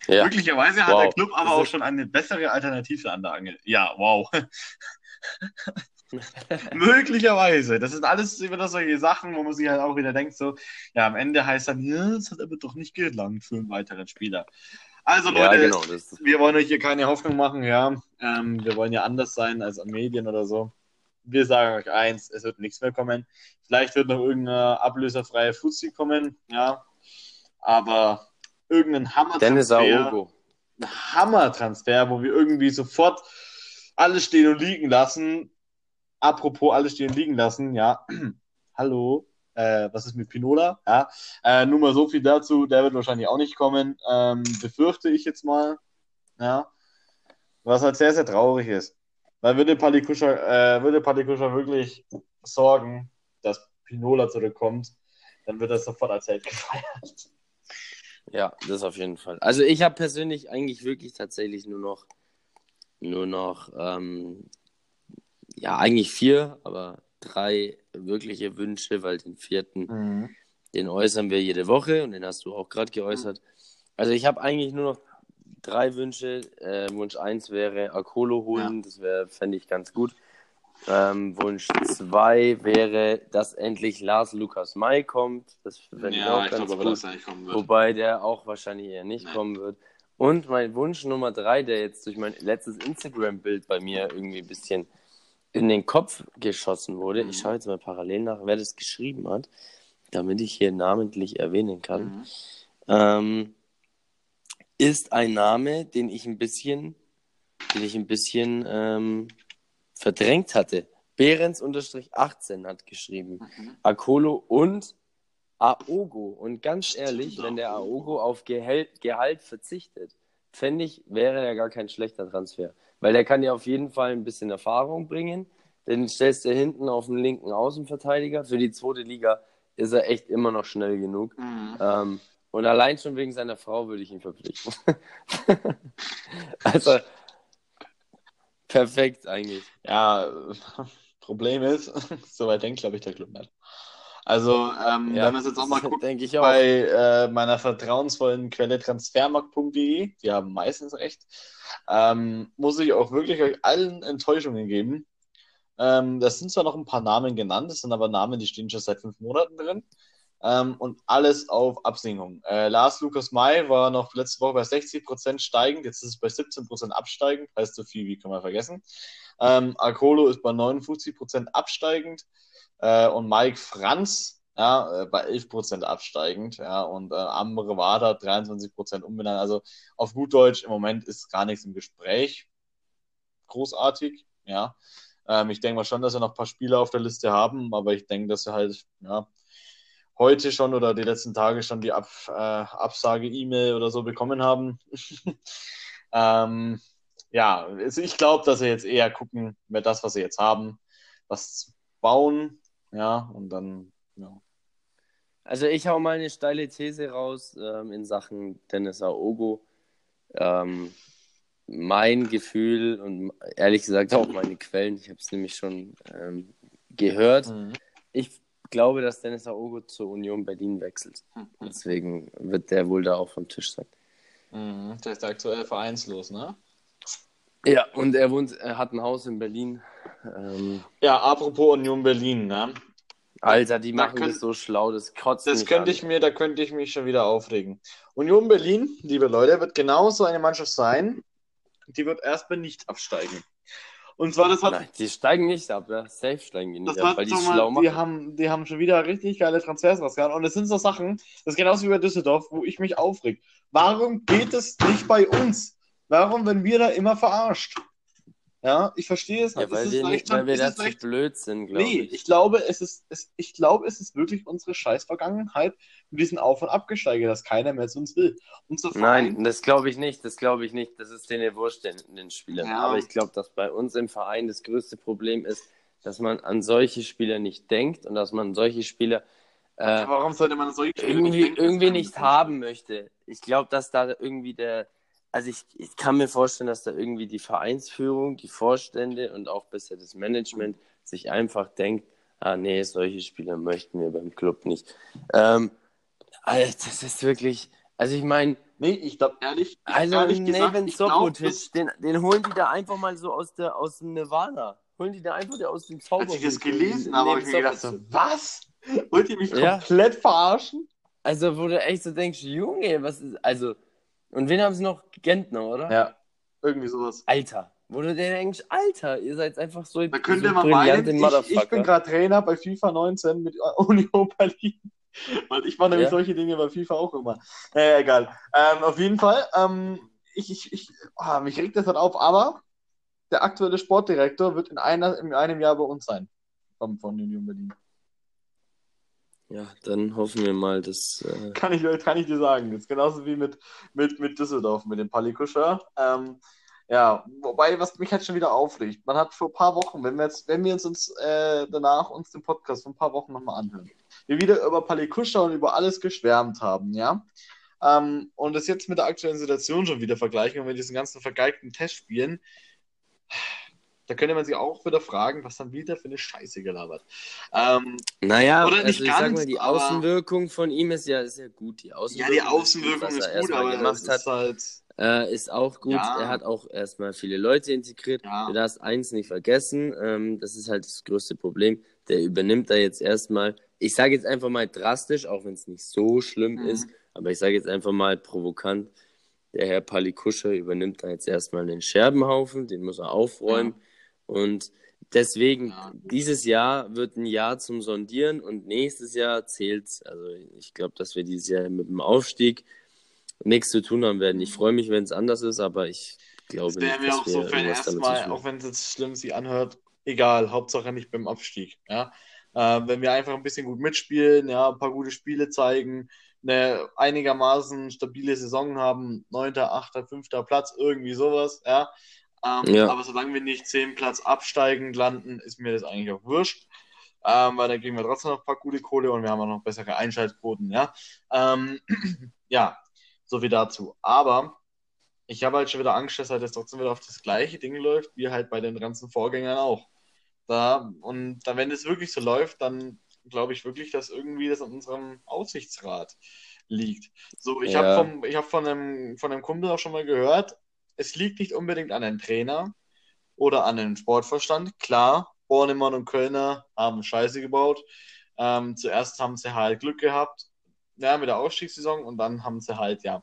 S2: Ja. Möglicherweise hat wow. der Club aber auch schon eine bessere Alternative an der Angel. Ja, wow. Möglicherweise. Das sind alles immer solche Sachen, wo man sich halt auch wieder denkt, so, ja, am Ende heißt dann, ja, es hat aber doch nicht gelangt für einen weiteren Spieler. Also Leute, ja, genau, wir wollen euch hier keine Hoffnung machen, ja. Ähm, wir wollen ja anders sein als an Medien oder so. Wir sagen euch eins, es wird nichts mehr kommen. Vielleicht wird noch irgendeine ablöserfreie Fuzzi kommen, ja. Aber irgendein Hammer-Transfer, Hammer-Transfer, wo wir irgendwie sofort alles stehen und liegen lassen. Apropos alles stehen und liegen lassen, ja. Hallo, äh, was ist mit Pinola? Ja, äh, nur mal so viel dazu. Der wird wahrscheinlich auch nicht kommen. Ähm, befürchte ich jetzt mal. Ja, was halt sehr, sehr traurig ist. Weil würde Palikuscha, äh, würde Palikuscha wirklich sorgen, dass Pinola zurückkommt, dann wird er sofort als Held gefeiert.
S1: Ja, das auf jeden Fall. Also ich habe persönlich eigentlich wirklich tatsächlich nur noch, nur noch, ähm, ja, eigentlich vier, aber drei wirkliche Wünsche, weil den vierten, mhm. den äußern wir jede Woche und den hast du auch gerade geäußert. Also ich habe eigentlich nur noch drei Wünsche. Äh, Wunsch eins wäre Akolo holen, ja. das wäre, fände ich ganz gut. Ähm, Wunsch 2 wäre, dass endlich Lars Lukas May kommt. Das fände ja, ich auch ich ganz glaube, gut. Aber, kommen wird. Wobei der auch wahrscheinlich eher nicht Nein. kommen wird. Und mein Wunsch Nummer 3, der jetzt durch mein letztes Instagram-Bild bei mir irgendwie ein bisschen in den Kopf geschossen wurde. Mhm. Ich schaue jetzt mal parallel nach, wer das geschrieben hat, damit ich hier namentlich erwähnen kann. Mhm. Ähm, ist ein Name, den ich ein bisschen, den ich ein bisschen ähm, verdrängt hatte. Behrens-18 hat geschrieben. Mhm. Akolo und Aogo. Und ganz ehrlich, wenn der Aogo auf Gehalt, Gehalt verzichtet, fände ich, wäre er gar kein schlechter Transfer. Weil der kann ja auf jeden Fall ein bisschen Erfahrung bringen. Den stellst du hinten auf den linken Außenverteidiger. Für die zweite Liga ist er echt immer noch schnell genug. Mhm. Ähm, und allein schon wegen seiner Frau würde ich ihn verpflichten. also, Perfekt eigentlich.
S2: Ja, Problem ist, soweit denkt, glaube ich, der Club nicht. Also, ähm, ja, wenn wir es jetzt auch mal gucken, ich auch. bei äh, meiner vertrauensvollen Quelle transfermarkt.de, die haben meistens recht, ähm, muss ich auch wirklich euch allen Enttäuschungen geben. Ähm, das sind zwar noch ein paar Namen genannt, das sind aber Namen, die stehen schon seit fünf Monaten drin ähm, und alles auf Absinkung. Äh, Lars Lukas May war noch letzte Woche bei 60% steigend, jetzt ist es bei 17% absteigend, heißt so viel wie kann man vergessen. Ähm, Akolo ist bei 59% absteigend äh, und Mike Franz ja, äh, bei 11% absteigend, ja, und äh, Ambre Wada 23% umbenannt. Also auf gut Deutsch, im Moment ist gar nichts im Gespräch. Großartig, ja. Ähm, ich denke mal schon, dass wir noch ein paar Spieler auf der Liste haben, aber ich denke, dass wir halt, ja, heute schon oder die letzten Tage schon die Ab, äh, Absage-E-Mail oder so bekommen haben. ähm, ja, also ich glaube, dass sie jetzt eher gucken, mit das, was sie jetzt haben, was bauen, ja, und dann, ja.
S1: Also ich hau mal eine steile These raus ähm, in Sachen Dennis Aogo. Ähm, mein Gefühl und ehrlich gesagt auch meine Quellen, ich habe es nämlich schon ähm, gehört. Mhm. Ich glaube, dass Dennis Aogo zur Union Berlin wechselt. Mhm. Deswegen wird der wohl da auch vom Tisch sein.
S2: Mhm. Der ist aktuell vereinslos, ne?
S1: Ja, und er wohnt, er hat ein Haus in Berlin. Ähm,
S2: ja, apropos Union Berlin, ne?
S1: Alter, die machen könnt, das so schlau, das kotzt
S2: Das könnte an. ich mir, da könnte ich mich schon wieder aufregen. Union Berlin, liebe Leute, wird genauso eine Mannschaft sein, die wird erstmal nicht absteigen. Und zwar, das hat. Nein,
S1: die steigen nicht ab, ja. Safe steigen die nicht ab, weil die schlau
S2: machen. Die haben, die haben schon wieder richtig geile Transfers rausgehauen. Und das sind so Sachen, das ist genauso wie bei Düsseldorf, wo ich mich aufreg. Warum geht es nicht bei uns? Warum werden wir da immer verarscht? Ja, ich verstehe es
S1: Ja, weil,
S2: es
S1: wir, nicht, weil wir
S2: es
S1: da
S2: ist
S1: zu
S2: leicht,
S1: blöd sind, glaube
S2: Nee,
S1: ich.
S2: ich glaube, es ist, es, ich glaube, es ist wirklich unsere Scheiß-Vergangenheit mit diesen Auf- und Abgesteige, dass keiner mehr zu uns will. Unser Verein,
S1: Nein, das glaube ich nicht. Das glaube ich nicht. Das ist denen wurscht, den, den Spielern.
S2: Ja.
S1: Aber ich glaube, dass bei uns im Verein das größte Problem ist, dass man an solche Spieler nicht denkt und dass man solche Spieler äh,
S2: warum sollte man solche Spiele
S1: irgendwie,
S2: denken? Das
S1: irgendwie nicht haben möchte. Ich glaube, dass da irgendwie der, also ich, ich kann mir vorstellen, dass da irgendwie die Vereinsführung, die Vorstände und auch bisher das Management sich einfach denkt, ah nee, solche Spieler möchten wir beim Club nicht. Ähm, also das ist wirklich, also ich meine,
S2: Nee, ich glaube ehrlich, ich
S1: also
S2: ehrlich gesagt,
S1: Neven Sobotic, den, den holen die da einfach mal so aus, der, aus dem Nirvana. Holen die da einfach der aus dem Zauber.
S2: als ich das gelesen habe, habe ich mir gedacht, so, was? Wollt ihr mich
S1: Ja.
S2: komplett verarschen?
S1: Also, wo du echt so denkst, Junge, was ist. Also, und wen haben sie noch? Gentner, oder?
S2: Ja, irgendwie sowas.
S1: Alter. Du dir denkst, Alter, ihr seid einfach so.
S2: Da könnte
S1: so
S2: man meinen, ich, ich bin gerade Trainer bei FIFA 19 mit Union Berlin. Weil ich mache nämlich
S1: Ja.
S2: solche Dinge bei FIFA auch immer. Naja, egal. Ähm, auf jeden Fall, ähm, ich, ich, ich, ah, mich regt das halt auf, aber der aktuelle Sportdirektor wird in, einer, in einem Jahr bei uns sein. Von, von Union Berlin.
S1: Ja, dann hoffen wir mal, dass. Äh,
S2: Kann ich, kann ich dir sagen. Das ist genauso wie mit, mit, mit Düsseldorf, mit dem Palikuscher. Ähm, ja, wobei, was mich halt schon wieder aufregt, man hat vor ein paar Wochen, wenn wir jetzt, wenn wir uns äh, danach uns den Podcast von ein paar Wochen nochmal anhören, wir wieder über Palikuscha und über alles geschwärmt haben, ja. Ähm, und das jetzt mit der aktuellen Situation schon wieder vergleichen und mit diesen ganzen vergeigten Testspielen, da könnte man sich auch wieder fragen, was dann wieder für eine Scheiße gelabert. Ähm,
S1: naja,
S2: Oder
S1: also
S2: nicht
S1: ich sag
S2: ganz,
S1: mal, die
S2: aber-
S1: Außenwirkung von ihm ist ja, ist ja gut. Die
S2: ja,
S1: Außenwirkung,
S2: die Außenwirkung
S1: was
S2: ist
S1: er
S2: gut,
S1: erstmal
S2: aber
S1: gemacht hat,
S2: ist halt.
S1: äh, ist auch gut.
S2: Ja.
S1: Er hat auch erstmal viele Leute integriert.
S2: Ja.
S1: Du darfst eins nicht vergessen, ähm, das ist halt das größte Problem. Der übernimmt da jetzt erstmal, ich sage jetzt einfach mal drastisch, auch wenn es nicht so schlimm
S2: Mhm.
S1: ist, aber ich sage jetzt einfach mal provokant, der Herr Palikuscher übernimmt da jetzt erstmal den Scherbenhaufen, den muss er aufräumen. Und deswegen,
S2: Ja.
S1: dieses Jahr wird ein Jahr zum Sondieren und nächstes Jahr zählt Also ich glaube, dass wir dieses Jahr mit dem Aufstieg nichts zu tun haben werden. Ich freue mich, wenn es anders ist, aber ich glaube
S2: Das
S1: nicht,
S2: mir
S1: dass
S2: auch
S1: wir
S2: so für ein
S1: irgendwas
S2: erstes
S1: damit zu
S2: Mal,
S1: tun
S2: auch wenn es jetzt schlimm sich anhört, egal, Hauptsache nicht beim Abstieg. Ja? Äh, wenn wir einfach ein bisschen gut mitspielen, ja, ein paar gute Spiele zeigen, eine einigermaßen stabile Saison haben, neunter, achter, fünfter Platz, irgendwie sowas, ja. Ähm,
S1: Ja.
S2: Aber solange wir nicht zehn Platz absteigend landen, ist mir das eigentlich auch wurscht. Ähm, weil dann kriegen wir trotzdem noch ein paar gute Kohle und wir haben auch noch bessere Einschaltquoten, ja. Ähm, ja, so wie dazu. Aber ich habe halt schon wieder Angst, dass halt jetzt trotzdem wieder auf das gleiche Ding läuft, wie halt bei den ganzen Vorgängern auch. Da, und dann, wenn es wirklich so läuft, dann glaube ich wirklich, dass irgendwie das an unserem Aufsichtsrat liegt. So, ich
S1: Ja.
S2: habe habe von einem, von einem Kumpel auch schon mal gehört, es liegt nicht unbedingt an einem Trainer oder an einem Sportverstand. Klar, Bornemann und Kölner haben Scheiße gebaut. Ähm, zuerst haben sie halt Glück gehabt, ja, mit der Ausstiegssaison und dann haben sie halt, ja,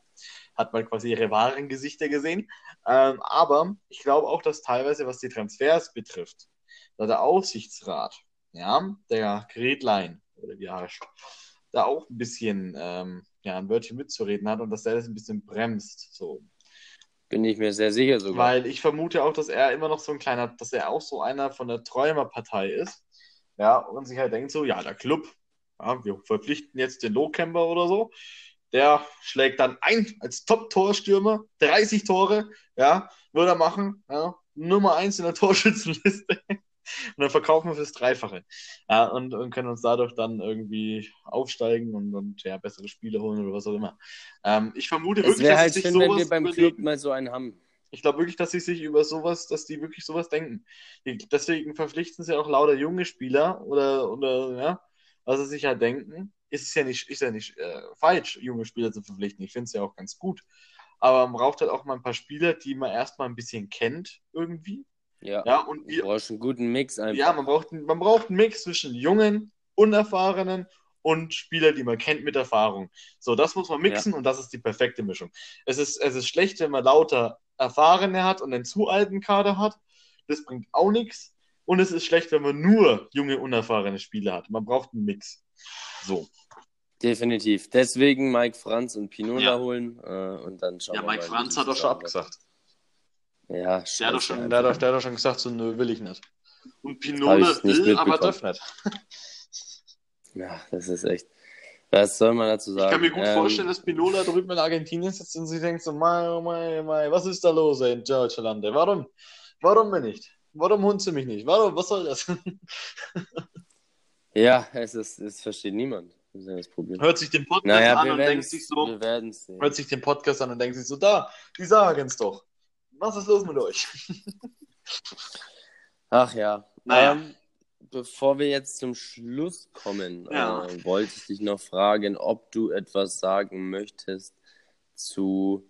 S2: hat man quasi ihre wahren Gesichter gesehen. Ähm, aber ich glaube auch, dass teilweise, was die Transfers betrifft, da der Aufsichtsrat, ja, der Gretlein, oder wie er heißt, da auch ein bisschen ähm, ja, ein Wörtchen mitzureden hat und dass der das ein bisschen bremst. So.
S1: Bin ich mir sehr sicher sogar.
S2: Weil ich vermute auch, dass er immer noch so ein kleiner, dass er auch so einer von der Träumerpartei ist. Ja, und sich halt denkt so, ja, der Club, ja, wir verpflichten jetzt den Lohkämper oder so. Der schlägt dann ein als Top-Torstürmer, 30 Tore, ja, würde er machen, ja, Nummer eins in der Torschützenliste. Und dann verkaufen wir fürs Dreifache. Ja, und, und können uns dadurch dann irgendwie aufsteigen und, und ja, bessere Spiele holen oder was auch immer. Ähm, ich vermute
S1: es
S2: wirklich, dass
S1: halt
S2: sie sich
S1: schön, wenn
S2: sowas
S1: wir beim
S2: überlegen.
S1: Club mal so einen haben.
S2: Ich glaube wirklich, dass sie sich über sowas, dass die wirklich sowas denken. Deswegen verpflichten sie auch lauter junge Spieler oder, oder ja, was sie sich halt denken. Ist es ja nicht, ist ja nicht äh, falsch, junge Spieler zu verpflichten. Ich finde es ja auch ganz gut. Aber man braucht halt auch mal ein paar Spieler, die man erstmal ein bisschen kennt, irgendwie.
S1: Ja.
S2: Ja, und
S1: Du
S2: wir,
S1: brauchst einen guten Mix einfach.
S2: ja man, braucht, man braucht einen Mix zwischen jungen, unerfahrenen und Spieler, die man kennt mit Erfahrung. So, das muss man mixen und das ist die perfekte Mischung. Es ist, es ist schlecht, wenn man lauter Erfahrene hat und einen zu alten Kader hat. Das bringt auch nichts. Und es ist schlecht, wenn man nur junge, unerfahrene Spieler hat. Man braucht einen Mix. So.
S1: Definitiv. Deswegen Mike Franz und Pinola
S2: Ja.
S1: holen äh, und dann schauen
S2: Ja,
S1: wir
S2: Mike
S1: mal. wie
S2: Franz
S1: die
S2: hat doch schon abgesagt.
S1: Ja,
S2: Der hat doch schon, der hat doch, der hat doch schon gesagt, so, nö, will ich nicht. Und
S1: Hab
S2: Pinola
S1: ich nicht
S2: will, aber
S1: mitbekommen.
S2: darf nicht.
S1: Ja, das ist echt. Was soll man dazu sagen?
S2: Ich kann mir gut
S1: Ähm,
S2: vorstellen, dass Pinola drüben in Argentinien sitzt und sie denkt so, mei, oh mei, mei, was ist da los ey, in Deutschland? Warum? Warum mir nicht? Warum hunzt du mich nicht? Warum? Was soll das?
S1: Ja, es ist, es versteht niemand. Das ist ja das Problem.
S2: Hört sich den Podcast
S1: Naja,
S2: an und denkt sich so,
S1: wir werden sehen.
S2: hört sich den Podcast an und denkt sich so, da, die sagen es doch. Was ist los mit euch?
S1: Ach ja.
S2: Naja.
S1: Ähm, bevor wir jetzt zum Schluss kommen,
S2: Ja.
S1: äh, wollte ich dich noch fragen, ob du etwas sagen möchtest zu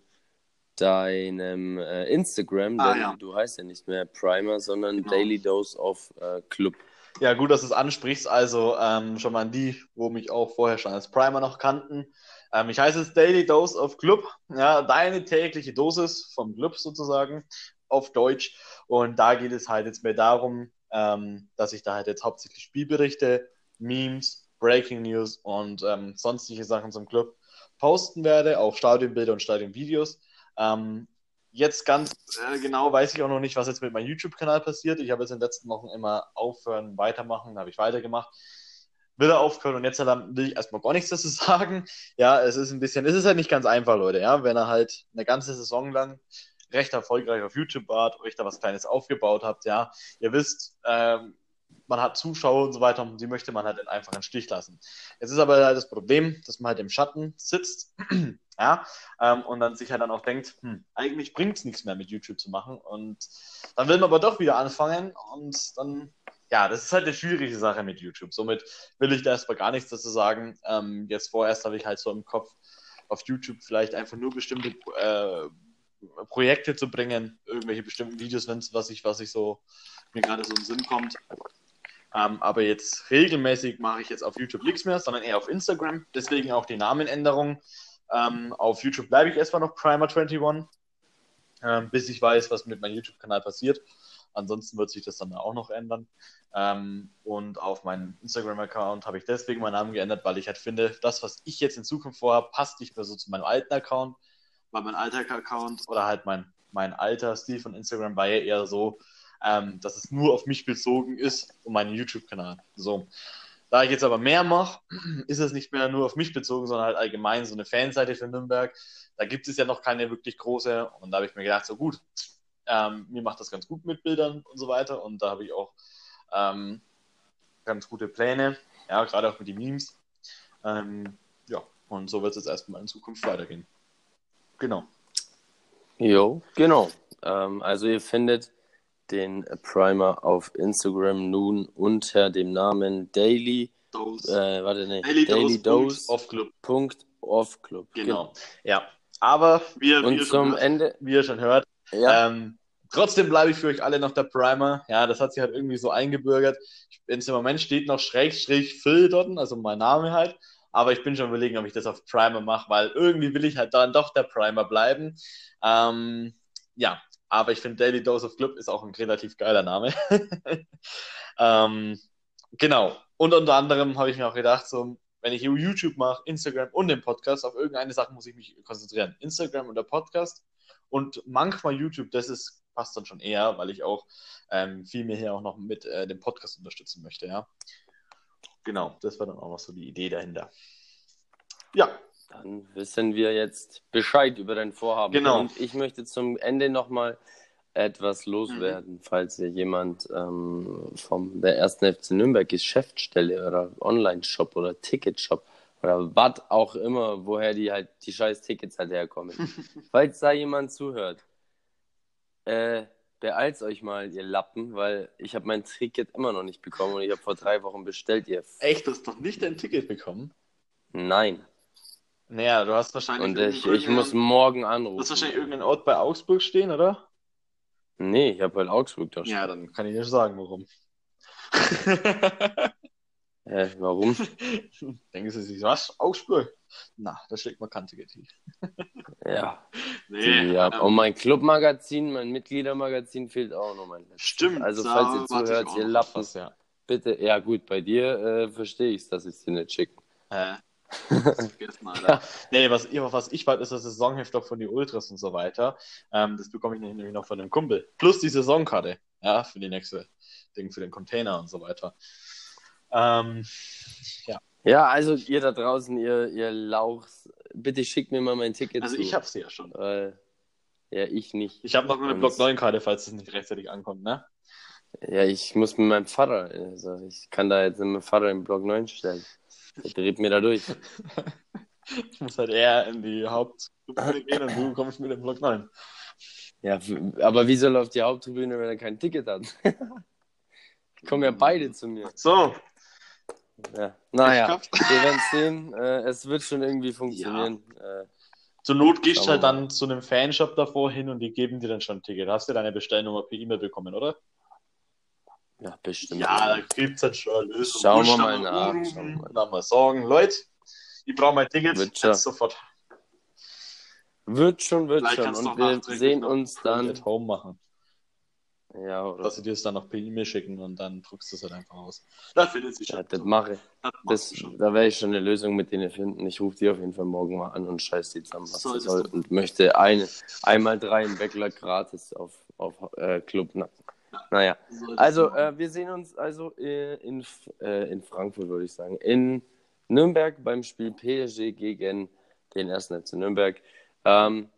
S1: deinem äh, Instagram,
S2: Ah,
S1: denn
S2: ja.
S1: du heißt ja nicht mehr Primer, sondern
S2: Genau.
S1: Daily Dose of äh, Club.
S2: Ja, gut, dass du es ansprichst. Also ähm, schon mal an die, wo mich auch vorher schon als Primer noch kannten. Ähm, ich heiße es Daily Dose of Club. Ja, deine tägliche Dosis vom Club sozusagen auf Deutsch. Und da geht es halt jetzt mehr darum, ähm, dass ich da halt jetzt hauptsächlich Spielberichte, Memes, Breaking News und ähm, sonstige Sachen zum Club posten werde, auch Stadionbilder und Stadionvideos. Ähm, jetzt ganz äh, genau weiß ich auch noch nicht, was jetzt mit meinem YouTube-Kanal passiert. Ich habe jetzt in den letzten Wochen immer aufhören, weitermachen, habe ich weitergemacht. Will er aufhören und jetzt will ich erstmal gar nichts dazu sagen. Ja, es ist ein bisschen, es ist halt nicht ganz einfach, Leute, ja, wenn er halt eine ganze Saison lang recht erfolgreich auf YouTube wart, euch da was Kleines aufgebaut habt, ja, ihr wisst, ähm, man hat Zuschauer und so weiter und die möchte man halt einfach im Stich lassen. Jetzt ist aber halt das Problem, dass man halt im Schatten sitzt, ja, ähm, und dann sich halt dann auch denkt, hm, eigentlich bringt es nichts mehr mit YouTube zu machen und dann will man aber doch wieder anfangen und dann, ja, das ist halt eine schwierige Sache mit YouTube. Somit will ich da erstmal gar nichts dazu sagen. Ähm, jetzt vorerst habe ich halt so im Kopf, auf YouTube vielleicht einfach nur bestimmte äh, Projekte zu bringen, irgendwelche bestimmten Videos, wenn's, was ich, was ich so mir gerade so in den Sinn kommt. Ähm, aber jetzt regelmäßig mache ich jetzt auf YouTube nichts mehr, sondern eher auf Instagram. Deswegen auch die Namenänderung. Ähm, auf YouTube bleibe ich erstmal noch Primer21, ähm, bis ich weiß, was mit meinem YouTube-Kanal passiert. Ansonsten wird sich das dann auch noch ändern. Ähm, und auf meinem Instagram-Account habe ich deswegen meinen Namen geändert, weil ich halt finde, das, was ich jetzt in Zukunft vorhabe, passt nicht mehr so zu meinem alten Account. Weil mein alter Account oder halt mein, mein alter Stil von Instagram war ja eher so, ähm, dass es nur auf mich bezogen ist und meinen YouTube-Kanal. So. Da ich jetzt aber mehr mache, ist es nicht mehr nur auf mich bezogen, sondern halt allgemein so eine Fanseite für Nürnberg. Da gibt es ja noch keine wirklich große. Und da habe ich mir gedacht, so gut, ähm, mir macht das ganz gut mit Bildern und so weiter. Und da habe ich auch ähm, ganz gute Pläne, ja, gerade auch mit den Memes. Ähm, ja, und so wird es jetzt erstmal in Zukunft weitergehen. Genau.
S1: Jo, genau. Ähm, also ihr findet den Primer auf Instagram nun unter dem Namen Daily,
S2: Dose.
S1: äh, warte, nee,
S2: Daily,
S1: Daily
S2: Dose.
S1: Dose.
S2: Off Club.
S1: Punkt Off Club.
S2: Genau. Ja. Aber wie
S1: Und
S2: schon,
S1: zum
S2: hört,
S1: Ende,
S2: wie ihr schon hört,
S1: ja,
S2: Ähm, trotzdem bleibe ich für euch alle noch der Primer. Ja, das hat sich halt irgendwie so eingebürgert. Ich, Im Moment steht noch Schrägstrich Phil dort, also mein Name halt. Aber ich bin schon überlegen, ob ich das auf Primer mache, weil irgendwie will ich halt dann doch der Primer bleiben. Ähm, ja, aber ich finde Daily Dose of Club ist auch ein relativ geiler Name. ähm, genau. Und unter anderem habe ich mir auch gedacht, so, wenn ich YouTube mache, Instagram und den Podcast, auf irgendeine Sache muss ich mich konzentrieren. Instagram und der Podcast und manchmal YouTube, das ist, passt dann schon eher, weil ich auch ähm, viel mehr hier auch noch mit äh, dem Podcast unterstützen möchte, ja. Genau, das war dann auch noch so die Idee dahinter. Ja,
S1: dann wissen wir jetzt Bescheid über dein Vorhaben.
S2: Genau.
S1: Und ich möchte zum Ende nochmal etwas loswerden, falls hier jemand ähm, vom der ersten FC Nürnberg Geschäftsstelle oder Online-Shop oder Ticketshop oder was auch immer, woher die halt die scheiß Tickets halt herkommen. falls da jemand zuhört, äh, beeilt euch mal, ihr Lappen, weil ich habe mein Ticket immer noch nicht bekommen und ich habe vor drei Wochen bestellt, ihr. F
S2: echt, du hast doch nicht dein Ticket bekommen.
S1: Nein.
S2: Naja, du hast wahrscheinlich.
S1: Und ich, ich muss morgen
S2: Du
S1: anrufen.
S2: hast wahrscheinlich irgendeinen Ort bei Augsburg stehen, oder?
S1: Nee, ich habe halt Augsburg da
S2: Ja, dann kann ich dir sagen, warum.
S1: Hä, warum?
S2: Denken Sie sich, was? Augsburg? Na, da steckt man Ticket hin.
S1: Ja.
S2: Nee,
S1: ja.
S2: ähm,
S1: Und mein Clubmagazin, mein Mitgliedermagazin fehlt auch noch mein letztes.
S2: Stimmt.
S1: Also, falls ihr zuhört, ihr
S2: noch
S1: Lappen,
S2: ja.
S1: bitte. Ja, gut, bei dir äh, verstehe ich es, dass ich es dir nicht schicke.
S2: Äh, mal, Alter. nee, was, was ich bald ist das Saisonheft auch von den Ultras und so weiter. Ähm, das bekomme ich nämlich noch von einem Kumpel. Plus die Saisonkarte, ja, für die nächste Ding, für den Container und so weiter. Ähm, ja.
S1: Ja, also ihr da draußen, ihr, ihr Lauchs, bitte schickt mir mal mein Ticket
S2: Also
S1: zu.
S2: ich hab's ja schon.
S1: Weil, ja, ich nicht.
S2: Ich habe noch eine Block 9 Karte, falls es nicht rechtzeitig ankommt, ne?
S1: Ja, ich muss mit meinem Vater, also ich kann da jetzt mit meinem Vater im Block 9 stellen. Der dreht mir da durch.
S2: ich muss halt eher in die Haupttribüne gehen und du kommst mit dem Block 9.
S1: Ja, aber wie soll er auf die Haupttribüne, wenn er kein Ticket hat? Kommen ja beide zu mir.
S2: So.
S1: Ja. Naja, wir werden sehen. Äh, es wird schon irgendwie funktionieren. Ja. Äh,
S2: Zur Not gehst du halt dann zu einem Fanshop davor hin und die geben dir dann schon ein Ticket. Hast du deine Bestellnummer per E-Mail bekommen, oder?
S1: Ja, bestimmt.
S2: Ja, da gibt es halt schon eine
S1: Lösung. Schauen wir mal nach. Schauen
S2: wir mal. Dann mal sagen, Leute, ich brauche mein Ticket
S1: wird schon.
S2: sofort.
S1: Wird schon, wird Vielleicht schon. Und wir sehen uns dann.
S2: Home machen.
S1: Ja, oder?
S2: Dass sie dir es dann noch per E-Mail schicken und dann druckst du es halt einfach aus. Das findet sich
S1: ja, das mache ich. Das, da werde ich schon eine Lösung mit denen finden. Ich rufe die auf jeden Fall morgen mal an und scheiß die zusammen, was soll, soll. Und möchte eine, einmal drei im Backlog gratis auf, auf äh, Club. Na, naja, also äh, wir sehen uns also äh, in, äh, in Frankfurt, würde ich sagen. In Nürnberg beim Spiel PSG gegen den ersten FC Nürnberg. Ähm,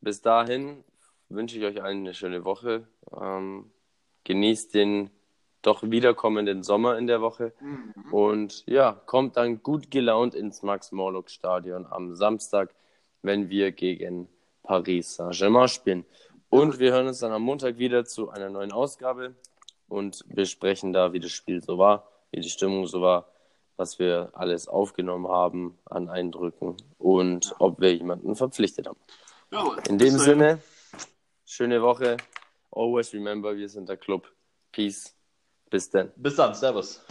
S1: bis dahin wünsche ich euch allen eine schöne Woche. Ähm, genießt den doch wiederkommenden Sommer in der Woche. Mhm. Und ja, kommt dann gut gelaunt ins Max-Morlock-Stadion am Samstag, wenn wir gegen Paris Saint-Germain spielen. Und wir hören uns dann am Montag wieder zu einer neuen Ausgabe und besprechen da, wie das Spiel so war, wie die Stimmung so war, was wir alles aufgenommen haben an Eindrücken und ob wir jemanden verpflichtet haben. In dem Sinne, schöne Woche. Always remember, wir sind der Club. Peace. Bis dann.
S2: Bis dann. Servus.